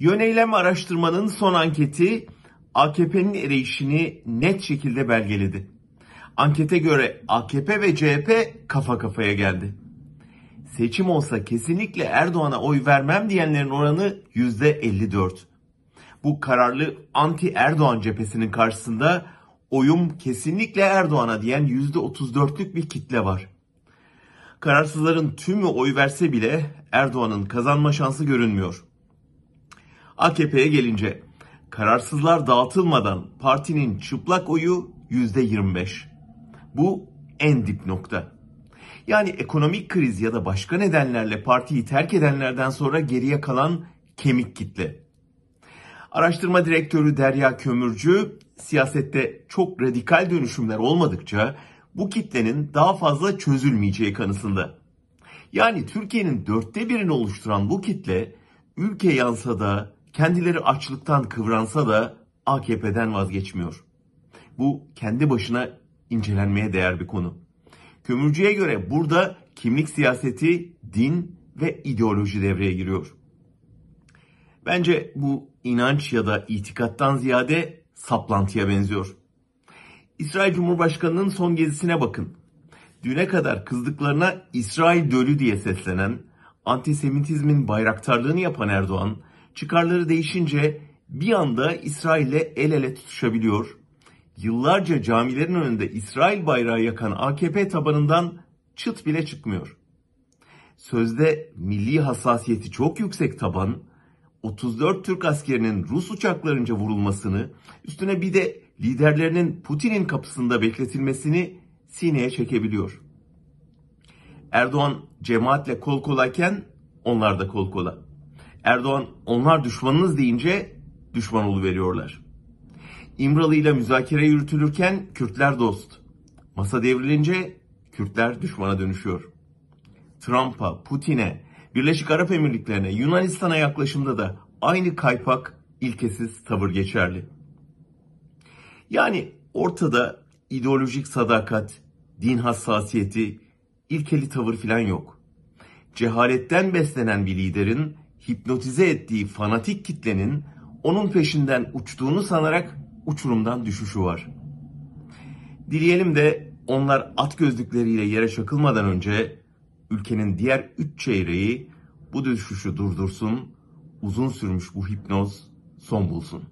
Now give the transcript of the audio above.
Yöneylem araştırmanın son anketi AKP'nin erişini net şekilde belgeledi. Ankete göre AKP ve CHP kafa kafaya geldi. Seçim olsa kesinlikle Erdoğan'a oy vermem diyenlerin oranı %54. Bu kararlı anti Erdoğan cephesinin karşısında oyum kesinlikle Erdoğan'a diyen %34'lük bir kitle var. Kararsızların tümü oy verse bile Erdoğan'ın kazanma şansı görünmüyor. AKP'ye gelince kararsızlar dağıtılmadan partinin çıplak oyu %25. Bu en dip nokta. Yani ekonomik kriz ya da başka nedenlerle partiyi terk edenlerden sonra geriye kalan kemik kitle. Araştırma direktörü Derya Kömürcü siyasette çok radikal dönüşümler olmadıkça bu kitlenin daha fazla çözülmeyeceği kanısında. Yani Türkiye'nin dörtte birini oluşturan bu kitle ülke yansa da kendileri açlıktan kıvransa da AKP'den vazgeçmiyor. Bu kendi başına incelenmeye değer bir konu. Kömürcüye göre burada kimlik siyaseti, din ve ideoloji devreye giriyor. Bence bu inanç ya da itikattan ziyade saplantıya benziyor. İsrail Cumhurbaşkanı'nın son gezisine bakın. Düne kadar kızdıklarına İsrail dölü diye seslenen, antisemitizmin bayraktarlığını yapan Erdoğan, çıkarları değişince bir anda İsrail'le el ele tutuşabiliyor. Yıllarca camilerin önünde İsrail bayrağı yakan AKP tabanından çıt bile çıkmıyor. Sözde milli hassasiyeti çok yüksek taban, 34 Türk askerinin Rus uçaklarınca vurulmasını, üstüne bir de liderlerinin Putin'in kapısında bekletilmesini sineye çekebiliyor. Erdoğan cemaatle kol kolayken onlar da kol kola. Erdoğan onlar düşmanınız deyince düşman veriyorlar. İmralı ile müzakere yürütülürken Kürtler dost. Masa devrilince Kürtler düşmana dönüşüyor. Trump'a, Putin'e, Birleşik Arap Emirlikleri'ne, Yunanistan'a yaklaşımda da aynı kaypak, ilkesiz tavır geçerli. Yani ortada ideolojik sadakat, din hassasiyeti, ilkeli tavır filan yok. Cehaletten beslenen bir liderin hipnotize ettiği fanatik kitlenin onun peşinden uçtuğunu sanarak uçurumdan düşüşü var. Dileyelim de onlar at gözlükleriyle yere çakılmadan önce ülkenin diğer üç çeyreği bu düşüşü durdursun, uzun sürmüş bu hipnoz son bulsun.